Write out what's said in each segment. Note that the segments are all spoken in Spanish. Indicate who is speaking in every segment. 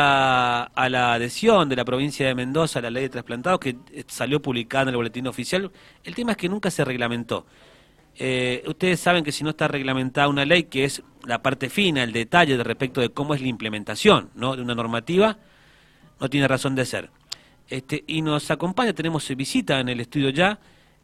Speaker 1: a, la adhesión de la provincia de Mendoza a la ley de trasplantados que eh, salió publicada en el boletín oficial. El tema es que nunca se reglamentó. Eh, ustedes saben que si no está reglamentada una ley, que es la parte fina, el detalle de respecto de cómo es la implementación ¿no? de una normativa, no tiene razón de ser. Este, y nos acompaña, tenemos visita en el estudio ya,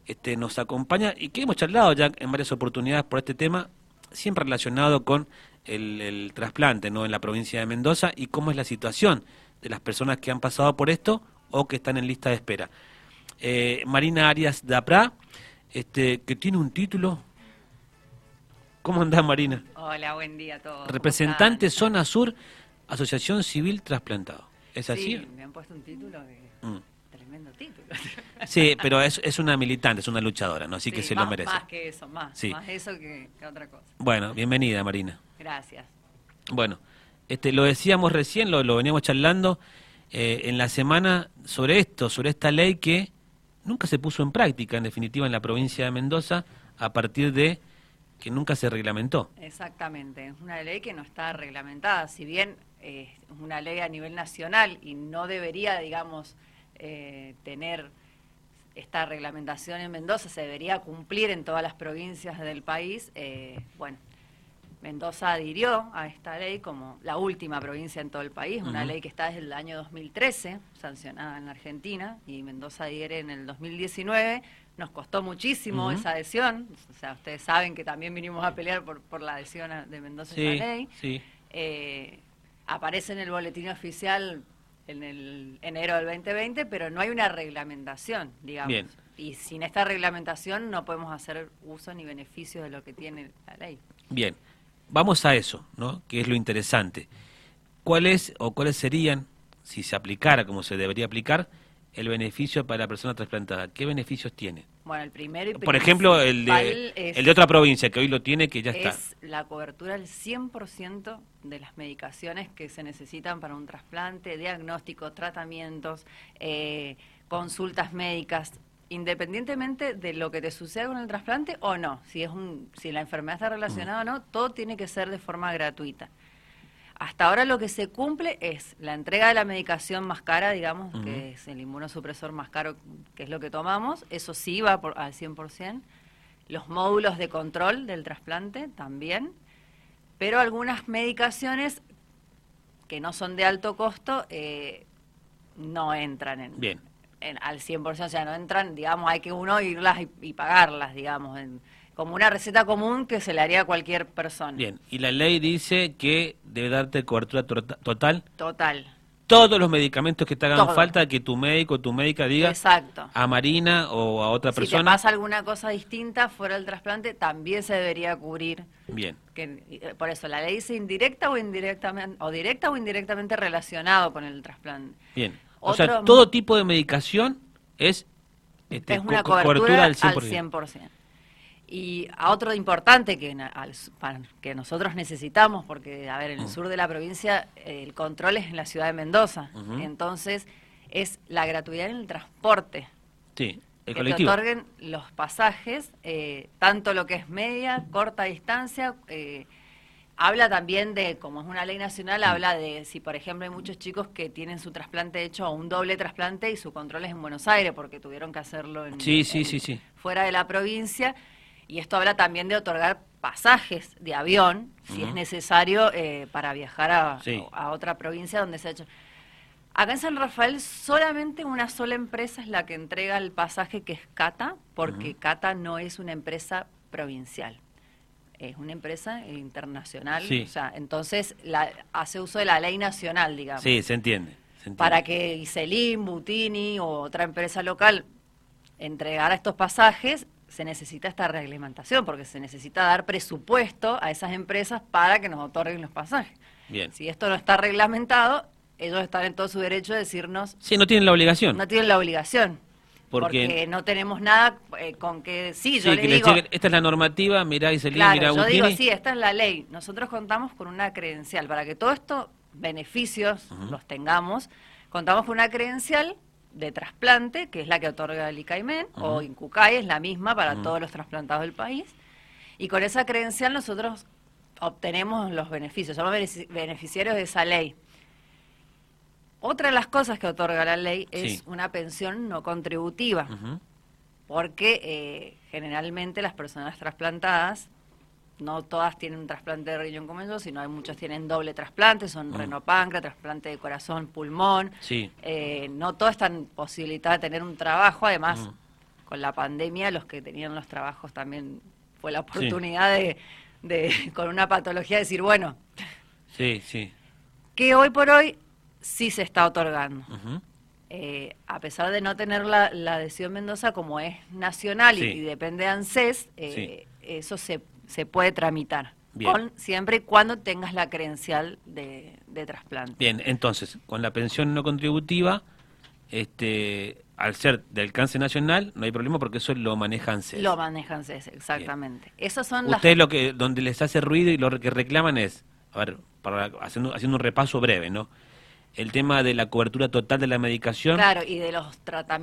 Speaker 1: este, nos acompaña y que hemos charlado ya en varias oportunidades por este tema, siempre relacionado con el, trasplante ¿no? en la provincia de Mendoza y cómo es la situación de las personas que han pasado por esto o que están en lista de espera. Eh, Marina Arias Dapra, este, que tiene un título. ¿Cómo andás, Marina?
Speaker 2: Hola, buen día a todos.
Speaker 1: Representante Zona Sur, Asociación Civil Trasplantado. ¿Es así?
Speaker 2: Sí, me han puesto un título de... Mm. Tremendo título.
Speaker 1: Sí, pero es, es, una militante, es una luchadora, ¿no? Así que se
Speaker 2: lo
Speaker 1: merece.
Speaker 2: Más que eso, más. Más eso que, otra cosa.
Speaker 1: Bueno, bienvenida, Marina.
Speaker 2: Gracias.
Speaker 1: Bueno, este, lo decíamos recién, lo, lo veníamos charlando eh, en la semana sobre esto, sobre esta ley que nunca se puso en práctica, en definitiva, en la provincia de Mendoza, a partir de que nunca se reglamentó.
Speaker 2: Exactamente, es una ley que no está reglamentada, si bien eh, es una ley a nivel nacional y no debería, digamos, eh, tener esta reglamentación en Mendoza, se debería cumplir en todas las provincias del país, eh, bueno, Mendoza adhirió a esta ley como la última provincia en todo el país, una ley que está desde el año 2013, sancionada en la Argentina, y Mendoza adhiere en el 2019. Nos costó muchísimo esa adhesión, o sea, ustedes saben que también vinimos a pelear por, por la adhesión de Mendoza a la ley.
Speaker 1: Sí.
Speaker 2: Eh, aparece en el boletín oficial en el enero del 2020, pero no hay una reglamentación, digamos. Y sin esta reglamentación no podemos hacer uso ni beneficio de lo que tiene la ley.
Speaker 1: Bien vamos a eso, ¿no? Que es lo interesante. ¿Cuáles o cuáles serían, si se aplicara como se debería aplicar, el beneficio para la persona trasplantada? ¿Qué beneficios tiene?
Speaker 2: Bueno, el primero y
Speaker 1: Por ejemplo, el de, el de otra provincia que hoy lo tiene, que ya está.
Speaker 2: Es la cobertura del 100% de las medicaciones que se necesitan para un trasplante, diagnósticos, tratamientos, eh, consultas médicas, independientemente de lo que te suceda con el trasplante o no, si es un, si la enfermedad está relacionada o no, todo tiene que ser de forma gratuita. Hasta ahora lo que se cumple es la entrega de la medicación más cara, digamos, que es el inmunosupresor más caro, que es lo que tomamos, eso sí va por, al 100%. Los módulos de control del trasplante también, pero algunas medicaciones que no son de alto costo eh, no entran en,
Speaker 1: Bien
Speaker 2: al 100%, o sea, no entran, digamos, hay que uno irlas y, pagarlas, digamos, como una receta común que se le haría a cualquier persona.
Speaker 1: Bien, y la ley dice que debe darte cobertura total.
Speaker 2: Total.
Speaker 1: Todos los medicamentos que te hagan falta, que tu médico o tu médica diga
Speaker 2: Exacto.
Speaker 1: a Marina o a otra persona. Si
Speaker 2: pasa alguna cosa distinta fuera del trasplante, también se debería cubrir.
Speaker 1: Bien.
Speaker 2: Que, eh, por eso la ley dice indirecta o indirectamente, o directa o indirectamente relacionado con el trasplante.
Speaker 1: Bien. O sea, todo tipo de medicación es,
Speaker 2: este, es una cobertura, al 100%. Y a otro importante que, que nosotros necesitamos, porque, a ver, en el mm. sur de la provincia el control es en la ciudad de Mendoza. Entonces, es la gratuidad en el transporte.
Speaker 1: Sí,
Speaker 2: el que te otorguen los pasajes, eh, tanto lo que es media, corta distancia, eh, Habla también de, como es una ley nacional, mm. habla de si, por ejemplo, hay muchos chicos que tienen su trasplante hecho un doble trasplante y su control es en Buenos Aires porque tuvieron que hacerlo en,
Speaker 1: sí, sí, sí, sí.
Speaker 2: fuera de la provincia. Y esto habla también de otorgar pasajes de avión, si es necesario, eh, para viajar a, a, otra provincia donde se ha hecho. Acá en San Rafael solamente una sola empresa es la que entrega el pasaje, que es Cata, porque Cata no es una empresa provincial es una empresa internacional, o sea, entonces la, hace uso de la ley nacional, digamos.
Speaker 1: Sí, se entiende.
Speaker 2: Para que Iselin, Butini o otra empresa local entregara estos pasajes, se necesita esta reglamentación, porque se necesita dar presupuesto a esas empresas para que nos otorguen los pasajes.
Speaker 1: Bien.
Speaker 2: Si esto no está reglamentado, ellos están en todo su derecho de decirnos...
Speaker 1: Sí, no tienen la obligación.
Speaker 2: No tienen la obligación. Porque, no tenemos nada eh, con que sí, yo le digo,
Speaker 1: esta es la normativa, mirá y
Speaker 2: claro,
Speaker 1: mirá
Speaker 2: yo digo, sí, esta es la ley. Nosotros contamos con una credencial para que todos estos beneficios los tengamos. Contamos con una credencial de trasplante, que es la que otorga el ICAIMEN, o INCUCAI, es la misma para todos los trasplantados del país. Y con esa credencial nosotros obtenemos los beneficios, somos beneficiarios de esa ley. Otra de las cosas que otorga la ley es
Speaker 1: Sí.
Speaker 2: una pensión no contributiva, porque eh, generalmente las personas trasplantadas, no todas tienen un trasplante de riñón como yo, sino hay muchos tienen doble trasplante, son
Speaker 1: Mm.
Speaker 2: renopáncreas, trasplante de corazón, pulmón.
Speaker 1: Sí.
Speaker 2: Eh, no todas están posibilitadas de tener un trabajo, además
Speaker 1: Mm.
Speaker 2: con la pandemia los que tenían los trabajos también fue la oportunidad de, de, con una patología, decir, bueno,
Speaker 1: Sí, sí.
Speaker 2: que hoy por hoy sí se está otorgando. Eh, a pesar de no tener la, la adhesión Mendoza como es nacional y-
Speaker 1: Sí.
Speaker 2: y, depende de ANSES, eh, eso se, se puede tramitar. Con, siempre y cuando tengas la credencial de, de trasplante.
Speaker 1: Bien, entonces, con la pensión no contributiva, este, al ser de alcance nacional, no hay problema porque eso lo manejan CES.
Speaker 2: Lo manejan ANSES, exactamente. Esas son las
Speaker 1: Ustedes lo que, donde les hace ruido y lo que reclaman es, a ver, para, haciendo, haciendo un repaso breve, ¿no? El tema de la cobertura total de la medicación.
Speaker 2: Claro, y de los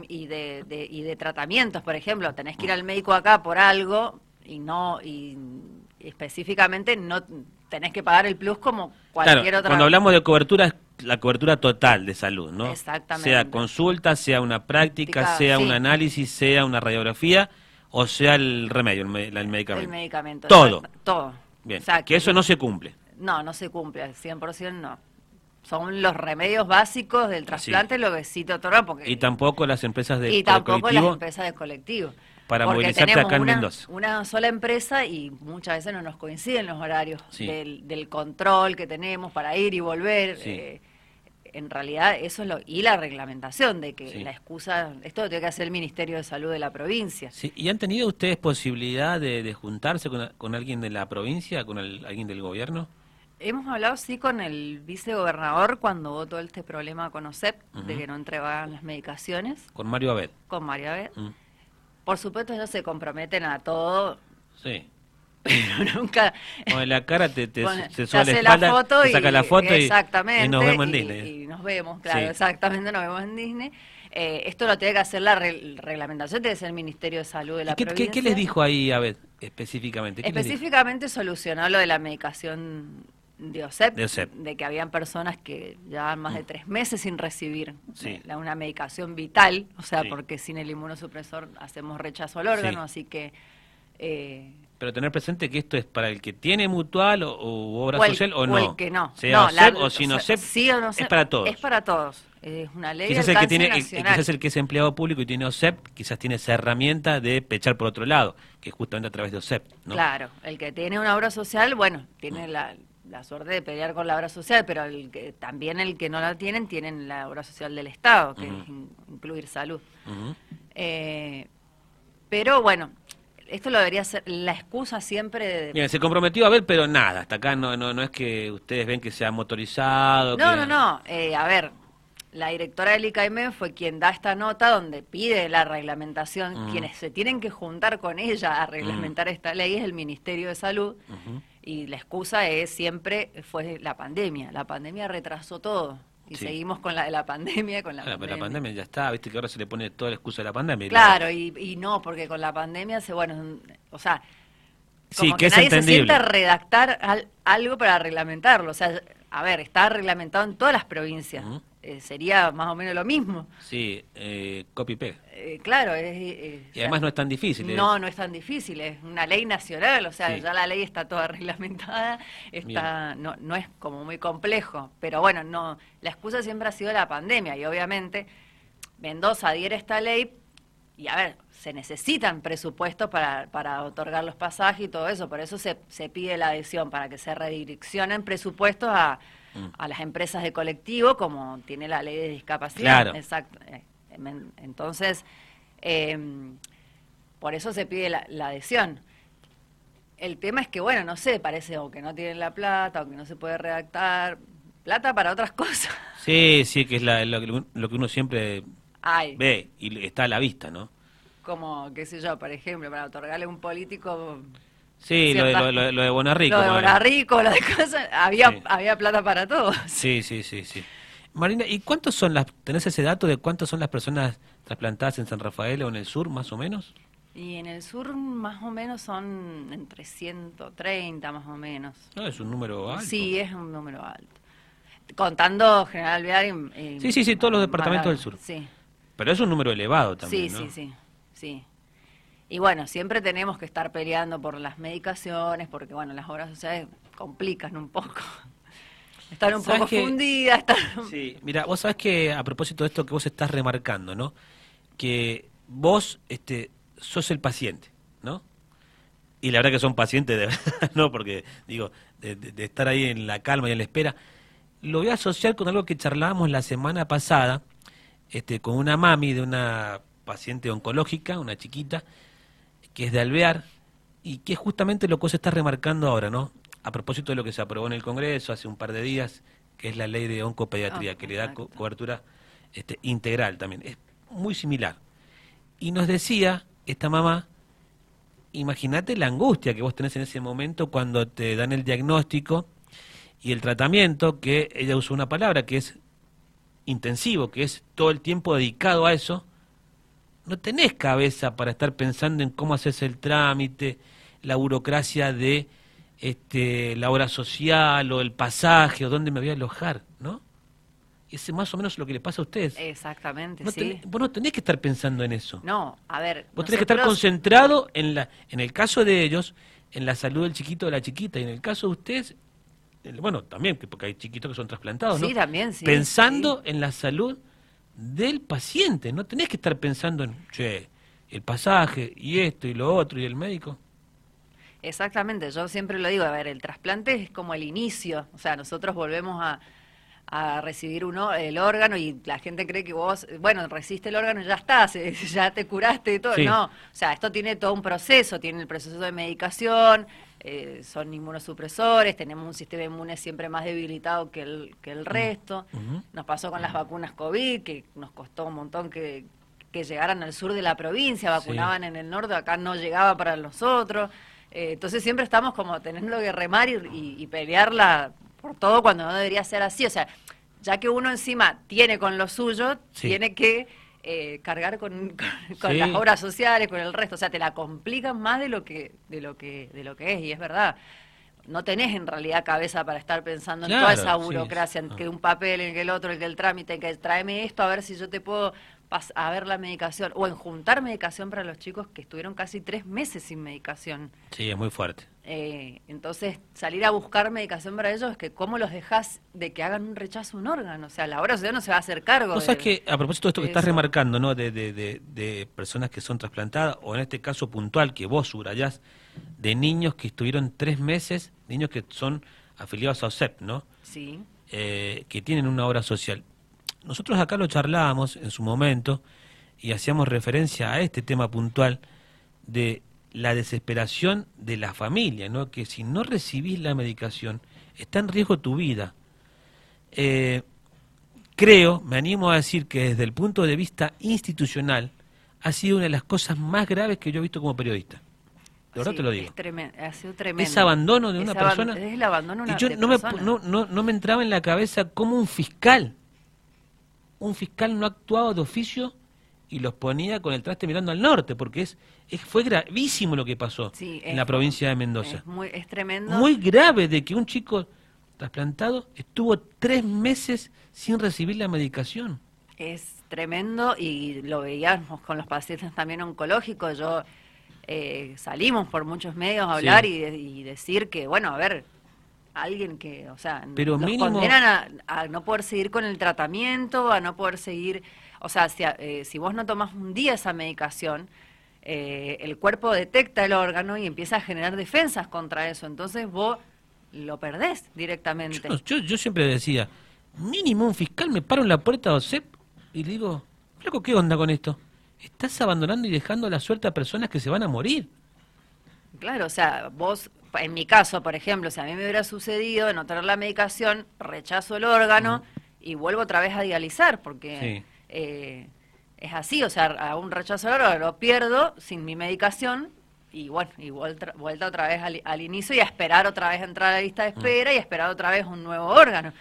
Speaker 2: y de, de- y de tratamientos, por ejemplo, tenés que ir al médico acá por algo y no y específicamente no tenés que pagar el plus como cualquier
Speaker 1: Claro,
Speaker 2: otra.
Speaker 1: cuando hablamos de cobertura, es la cobertura total de salud, ¿no?
Speaker 2: Exactamente.
Speaker 1: Sea consulta, sea una práctica, sea
Speaker 2: sí.
Speaker 1: un análisis, sea una radiografía o sea el remedio, el, me- el medicamento.
Speaker 2: el medicamento.
Speaker 1: Todo.
Speaker 2: exacto, todo.
Speaker 1: Bien,
Speaker 2: Exacto.
Speaker 1: que eso no se cumple.
Speaker 2: No, no se cumple al 100% no. Son los remedios básicos del trasplante lo que otorgan porque
Speaker 1: Y tampoco las empresas de,
Speaker 2: y tampoco las empresas de colectivo.
Speaker 1: Para
Speaker 2: Porque
Speaker 1: movilizarte acá en
Speaker 2: una,
Speaker 1: Mendoza.
Speaker 2: Una sola empresa y muchas veces no nos coinciden los horarios
Speaker 1: Sí.
Speaker 2: del, del control que tenemos para ir y volver.
Speaker 1: Sí.
Speaker 2: eh, en realidad eso es lo... Y la reglamentación de que
Speaker 1: Sí.
Speaker 2: la excusa... Esto lo tiene que hacer el Ministerio de Salud de la provincia.
Speaker 1: Sí, ¿Y han tenido ustedes posibilidad de, de juntarse con, con alguien de la provincia, con el- alguien del gobierno?
Speaker 2: Hemos hablado, sí, con el vicegobernador cuando hubo todo este problema con OSEP, de
Speaker 1: Ujú.
Speaker 2: que no entregaban las medicaciones,
Speaker 1: Con Mario Abed.
Speaker 2: con María B.
Speaker 1: Mm,
Speaker 2: Por supuesto, ellos se comprometen a todo,
Speaker 1: Sí.
Speaker 2: pero nunca...
Speaker 1: Con la cara te, te,
Speaker 2: Pone-
Speaker 1: se sube la espalda,
Speaker 2: foto
Speaker 1: te
Speaker 2: y,
Speaker 1: saca la foto y,
Speaker 2: exactamente,
Speaker 1: y nos vemos en
Speaker 2: y-
Speaker 1: Disney.
Speaker 2: y nos vemos, claro,
Speaker 1: Sí.
Speaker 2: exactamente, nos vemos en Disney. Eh, esto lo tiene que hacer la re- reglamentación, tiene que ser el Ministerio de Salud de la
Speaker 1: ¿Y qué,
Speaker 2: provincia.
Speaker 1: qué les dijo ahí Abed específicamente? ¿Qué les dijo?
Speaker 2: Específicamente solucionó lo de la medicación de OSEP,
Speaker 1: De OSEP.
Speaker 2: de que habían personas que llevaban más de tres meses sin recibir
Speaker 1: Sí.
Speaker 2: la- una medicación vital, o sea,
Speaker 1: Sí.
Speaker 2: porque sin el inmunosupresor hacemos rechazo al órgano,
Speaker 1: Sí.
Speaker 2: así que... eh,
Speaker 1: Pero tener presente que esto es para el que tiene mutual o, o obra
Speaker 2: o el-
Speaker 1: social o
Speaker 2: o
Speaker 1: no.
Speaker 2: el que no.
Speaker 1: Sea
Speaker 2: No,
Speaker 1: OSEP
Speaker 2: la-
Speaker 1: o sin OSEP,
Speaker 2: sí o no
Speaker 1: es
Speaker 2: sé,
Speaker 1: para todos.
Speaker 2: Es para todos. Es una ley
Speaker 1: Quizás
Speaker 2: de
Speaker 1: el que tiene, el-
Speaker 2: nacional.
Speaker 1: quizás el que es empleado público y tiene OSEP, quizás tiene esa herramienta de pechar por otro lado, que es justamente a través de OSEP. ¿no?
Speaker 2: Claro, el que tiene una obra social, bueno, tiene la, la suerte de pelear con la obra social, pero el que, también el que no la tienen, tienen la obra social del Estado, que es in- incluir salud. Eh, pero bueno, esto lo debería ser la excusa siempre de...
Speaker 1: Bien, se comprometió a ver, pero nada, hasta acá no, no, no es que ustedes ven que sea motorizado.
Speaker 2: No,
Speaker 1: que-
Speaker 2: no, no. eh, a ver, la directora del ICAIME fue quien da esta nota donde pide la reglamentación. Quienes se tienen que juntar con ella a reglamentar esta ley es el Ministerio de Salud.
Speaker 1: Ujú.
Speaker 2: Y la excusa es siempre fue la pandemia. La pandemia retrasó todo. Y
Speaker 1: Sí.
Speaker 2: seguimos con la de la pandemia, con la
Speaker 1: Claro, pero
Speaker 2: pandemia.
Speaker 1: la pandemia ya está, viste que ahora se le pone toda la excusa de la pandemia. y
Speaker 2: Claro, y, y no, porque con la pandemia se, bueno, o sea,
Speaker 1: Sí,
Speaker 2: como
Speaker 1: que es
Speaker 2: nadie se
Speaker 1: entendible.
Speaker 2: sienta a redactar al- algo para reglamentarlo. O sea, a ver, está reglamentado en todas las provincias. Eh, sería más o menos lo mismo.
Speaker 1: Sí, eh, copy pega.
Speaker 2: Eh, claro, es,
Speaker 1: Y además no es tan difícil.
Speaker 2: no, no es tan difícil, es una ley nacional, o sea,
Speaker 1: Sí.
Speaker 2: ya la ley está toda reglamentada, está, no, no es como muy complejo, pero bueno, no, la excusa siempre ha sido la pandemia y obviamente Mendoza adhiere a esta ley y a ver, se necesitan presupuestos para, para otorgar los pasajes y todo eso, por eso se, se pide la adhesión, para que se redireccionen presupuestos a,
Speaker 1: Mm.
Speaker 2: a las empresas de colectivo, como tiene la ley de discapacidad.
Speaker 1: Claro.
Speaker 2: Exacto. Eh, Entonces, eh, por eso se pide la, la adhesión. El tema es que, bueno, no sé, parece o que no tienen la plata o que no se puede redactar. Plata para otras cosas.
Speaker 1: Sí, sí, que es la- lo, que- lo que uno siempre
Speaker 2: Ay,
Speaker 1: ve y está a la vista, ¿no?
Speaker 2: como, qué sé yo, por ejemplo, para otorgarle a un político
Speaker 1: Sí, lo de, lo, lo- lo de Bonarrico.
Speaker 2: lo de. Bonarrico, lo de cosas, había,
Speaker 1: Sí.
Speaker 2: había plata para todos.
Speaker 1: Sí, sí, sí, sí. Marina, ¿y cuántos son las, tenés ese dato de cuántas son las personas trasplantadas en San Rafael o en el sur, más o menos?
Speaker 2: Y en el sur más o menos son entre 130 más o menos.
Speaker 1: No, es un número alto.
Speaker 2: Sí, es un número alto. Contando General Alvear y,
Speaker 1: Sí, sí, sí, todos los departamentos del sur.
Speaker 2: Sí.
Speaker 1: Pero es un número elevado también,
Speaker 2: Sí,
Speaker 1: ¿no?
Speaker 2: sí, sí, sí. Y bueno, siempre tenemos que estar peleando por las medicaciones, porque bueno, las obras sociales complican un poco. Están un
Speaker 1: ¿Sabes
Speaker 2: poco
Speaker 1: qué?
Speaker 2: fundidas, están...
Speaker 1: Sí, mira, vos sabés que a propósito de esto que vos estás remarcando, ¿no? Que vos este, sos el paciente, ¿no? Y la verdad que son pacientes de verdad, ¿no? Porque, digo, de, de- de estar ahí en la calma y en la espera. Lo voy a asociar con algo que charlábamos la semana pasada, este, con una mami de una paciente oncológica, una chiquita, que es de Alvear, y que es justamente lo que vos estás remarcando ahora, ¿no? A propósito de lo que se aprobó en el Congreso hace un par de días, que es la ley de oncopediatría,
Speaker 2: Ah,
Speaker 1: que le da co- cobertura este, integral también. Es muy similar. Y nos decía esta mamá, imagínate la angustia que vos tenés en ese momento cuando te dan el diagnóstico y el tratamiento, que ella usó una palabra que es intensivo, que es todo el tiempo dedicado a eso, no tenés cabeza para estar pensando en cómo haces el trámite, la burocracia de este, la obra social o el pasaje o dónde me voy a alojar, ¿no? Y ese es más o menos lo que le pasa a ustedes.
Speaker 2: Exactamente,
Speaker 1: No
Speaker 2: sí.
Speaker 1: tenés- vos no tenés que estar pensando en eso.
Speaker 2: No, a ver...
Speaker 1: Vos tenés que estar concentrado en la, en el caso de ellos, en la salud del chiquito o de la chiquita, y en el caso de ustedes, el- bueno, también, que- porque hay chiquitos que son trasplantados, ¿no?
Speaker 2: Sí, también, sí,
Speaker 1: Pensando en la salud del paciente, no tenés que estar pensando en, che, el pasaje, y esto, y lo otro, y el médico.
Speaker 2: Exactamente, yo siempre lo digo, a ver, el trasplante es como el inicio, o sea, nosotros volvemos a, a recibir uno, el órgano y la gente cree que vos, bueno, recibiste el órgano y ya está, se- ya te curaste y todo,
Speaker 1: Sí.
Speaker 2: no, o sea, esto tiene todo un proceso, tiene el proceso de medicación, eh, son inmunosupresores, tenemos un sistema inmune siempre más debilitado que el, que el resto, nos pasó con las vacunas COVID, que nos costó un montón que, que llegaran al sur de la provincia,
Speaker 1: Sí.
Speaker 2: vacunaban en el norte, acá no llegaba para nosotros. Eh, entonces siempre estamos como teniendo que remar y, y- y pelearla por todo cuando no debería ser así. O sea, ya que uno encima tiene con lo suyo,
Speaker 1: Sí.
Speaker 2: tiene que eh, cargar con, con- con
Speaker 1: Sí.
Speaker 2: las obras sociales, con el resto. O sea, te la complican más de lo que, de lo que, de lo que es, y es verdad. No tenés en realidad cabeza para estar pensando en toda esa
Speaker 1: sí,
Speaker 2: burocracia, en
Speaker 1: ah.
Speaker 2: que un papel, en que el otro, en que el trámite, en que tráeme esto a ver si yo te puedo a ver la medicación, o en juntar medicación para los chicos que estuvieron casi tres meses sin medicación.
Speaker 1: Sí, es muy fuerte.
Speaker 2: Eh, entonces, salir a buscar medicación para ellos es que cómo los dejas de que hagan un rechazo a un órgano. O sea, la obra social no se va a hacer cargo. De-
Speaker 1: que, a propósito de esto que estás remarcando, ¿no? De, de, de, de personas que son trasplantadas, o en este caso puntual que vos subrayás, de niños que estuvieron tres meses, niños que son afiliados a OSEP, ¿no?
Speaker 2: Sí,
Speaker 1: Eh, que tienen una obra social. Nosotros acá lo charlábamos en su momento y hacíamos referencia a este tema puntual de la desesperación de la familia, ¿no? Que si no recibís la medicación, está en riesgo tu vida. Eh, creo, me animo a decir que desde el punto de vista institucional ha sido una de las cosas más graves que yo he visto como periodista. De verdad
Speaker 2: Sí,
Speaker 1: te lo digo.
Speaker 2: es ha sido tremendo.
Speaker 1: Ese abandono de una persona.
Speaker 2: Es el abandono
Speaker 1: y
Speaker 2: una-
Speaker 1: yo
Speaker 2: de
Speaker 1: no me,
Speaker 2: persona.
Speaker 1: no, no, no me entraba en la cabeza cómo un fiscal, un fiscal no actuaba de oficio y los ponía con el traste mirando al norte, porque es, es fue gravísimo lo que pasó
Speaker 2: Sí,
Speaker 1: en
Speaker 2: es-
Speaker 1: la provincia de Mendoza.
Speaker 2: Es, muy, es tremendo.
Speaker 1: Muy grave de que un chico trasplantado estuvo tres meses sin recibir la medicación.
Speaker 2: Es tremendo y lo veíamos con los pacientes también oncológicos. Yo eh, salimos por muchos medios a hablar
Speaker 1: Sí.
Speaker 2: y, de- y decir que, bueno, a ver, alguien que, o sea,
Speaker 1: Pero
Speaker 2: los
Speaker 1: mínimo-
Speaker 2: condenan a, a no poder seguir con el tratamiento, a no poder seguir, o sea, si, eh, si vos no tomás un día esa medicación, eh, el cuerpo detecta el órgano y empieza a generar defensas contra eso. Entonces vos lo perdés directamente.
Speaker 1: Yo, yo siempre decía, mínimo un fiscal me paro en la puerta de OSEP y le digo, flaco, ¿qué onda con esto? Estás abandonando y dejando la suerte a personas que se van a morir.
Speaker 2: Claro, o sea, vos, en mi caso, por ejemplo, si a mí me hubiera sucedido de no tener la medicación, rechazo el órgano y vuelvo otra vez a dializar, porque
Speaker 1: Sí.
Speaker 2: Eh, es así, o sea, a un rechazo lo pierdo sin mi medicación y bueno, y vuelta, vuelta otra vez al, al inicio y a esperar otra vez a entrar a la lista de espera y a esperar otra vez un nuevo órgano.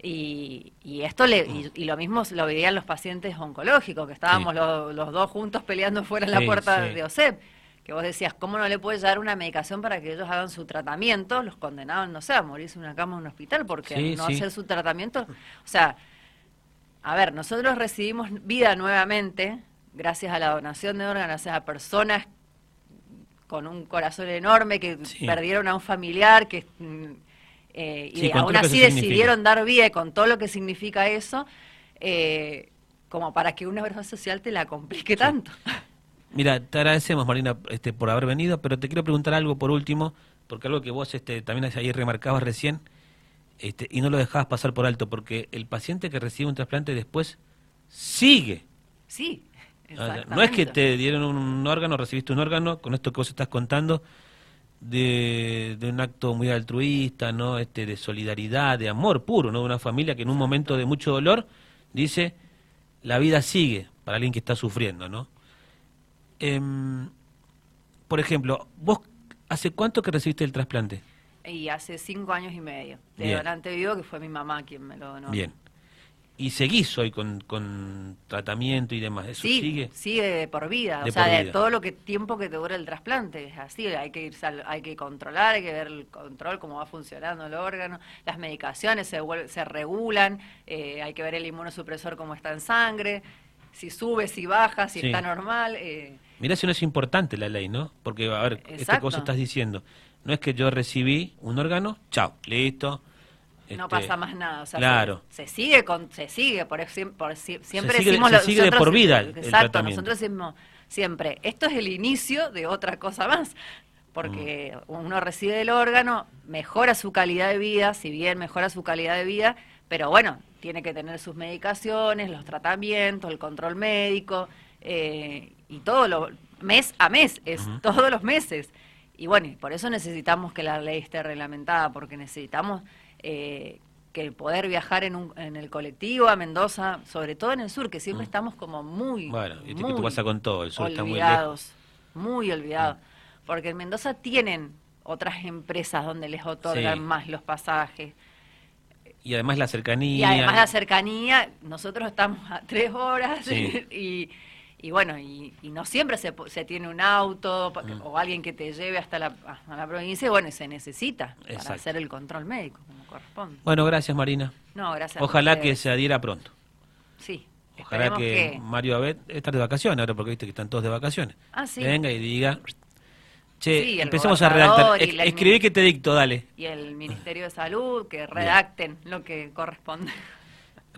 Speaker 2: Y, y esto le, y, y lo mismo lo veían los pacientes oncológicos, que estábamos
Speaker 1: Sí.
Speaker 2: los, los dos juntos peleando fuera en la
Speaker 1: Sí,
Speaker 2: puerta
Speaker 1: sí.
Speaker 2: de OSEP que vos decías, ¿cómo no le puedes dar una medicación para que ellos hagan su tratamiento? Los condenaban, no sé, a morirse en una cama en un hospital porque no hacer su tratamiento. O sea, a ver, nosotros recibimos vida nuevamente gracias a la donación de órganos, gracias a personas con un corazón enorme que perdieron a un familiar que mm, eh, y aún así decidieron dar vida y con todo lo que significa eso, eh, como para que una obra social te la complique tanto.
Speaker 1: Mira, te agradecemos, Marina, este, por haber venido, pero te quiero preguntar algo por último, porque algo que vos este, también ahí remarcabas recién, este, y no lo dejabas pasar por alto, porque el paciente que recibe un trasplante después sigue.
Speaker 2: Sí,
Speaker 1: no es que te dieron un órgano, recibiste un órgano, con esto que vos estás contando, de, de, un acto muy altruista, ¿no? Este, de solidaridad, de amor puro, ¿no? De una familia que en un momento de mucho dolor dice, la vida sigue para alguien que está sufriendo, ¿no? Em, por ejemplo, ¿vos hace cuánto que recibiste el trasplante?
Speaker 2: Y hace cinco años y medio. De donante vivo, que fue mi mamá quien me lo donó.
Speaker 1: Bien. ¿Y seguís hoy con, con tratamiento y demás? ¿Eso
Speaker 2: sí,
Speaker 1: sigue?
Speaker 2: Sigue por vida. o sea, de todo lo que tiempo que te dura el trasplante. Es así, hay que, ir, hay que controlar, hay que ver el control, cómo va funcionando el órgano. Las medicaciones se, se regulan, eh, hay que ver el inmunosupresor cómo está en sangre, si sube, si baja, si está normal. Eh,
Speaker 1: Mirá si no es importante la ley, ¿no? Porque, a ver, esta cosa estás diciendo. No es que yo recibí un órgano, chao, listo.
Speaker 2: No este, pasa más nada. O sea,
Speaker 1: claro.
Speaker 2: Se, sigue, con, se sigue, por, por siempre
Speaker 1: se decimos... Se sigue de por vida el,
Speaker 2: Exacto, nosotros decimos siempre, esto es el inicio de otra cosa más. Porque mm. uno recibe el órgano, mejora su calidad de vida, si bien mejora su calidad de vida, pero bueno, tiene que tener sus medicaciones, los tratamientos, el control médico, eh, y todo lo mes a mes, es todos los meses. Y bueno, por eso necesitamos que la ley esté reglamentada, porque necesitamos eh, que poder viajar en, un, en el colectivo a Mendoza, sobre todo en el sur, que siempre estamos como muy...
Speaker 1: Bueno, y muy tú pasa con todo, el sur está muy.
Speaker 2: Muy olvidados. Porque en Mendoza tienen otras empresas donde les otorgan más los pasajes.
Speaker 1: Y además la cercanía.
Speaker 2: Y además la cercanía, nosotros estamos a tres horas y y bueno, y, no siempre se, se, tiene un auto mm. o alguien que te lleve hasta la, provincia, bueno, y se necesita para hacer el control médico como corresponde.
Speaker 1: Bueno, gracias Marina.
Speaker 2: No, gracias.
Speaker 1: Ojalá que se adhiera pronto.
Speaker 2: Sí.
Speaker 1: Ojalá que, Mario Abed estar de vacaciones ahora porque viste que están todos de vacaciones.
Speaker 2: Ah, sí.
Speaker 1: Venga y diga, che, empecemos a redactar. escribí que te dicto, dale.
Speaker 2: Y el Ministerio de Salud que redacten lo que corresponde.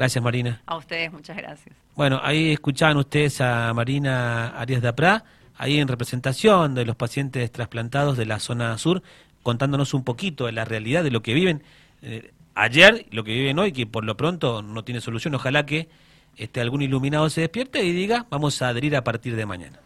Speaker 1: Gracias, Marina.
Speaker 2: A ustedes, muchas gracias.
Speaker 1: Bueno, ahí escuchaban ustedes a Marina Arias Dapra, ahí en representación de los pacientes trasplantados de la zona sur, contándonos un poquito de la realidad de lo que viven eh, ayer, lo que viven hoy, que por lo pronto no tiene solución. Ojalá que este, algún iluminado se despierte y diga, vamos a adherir a partir de mañana.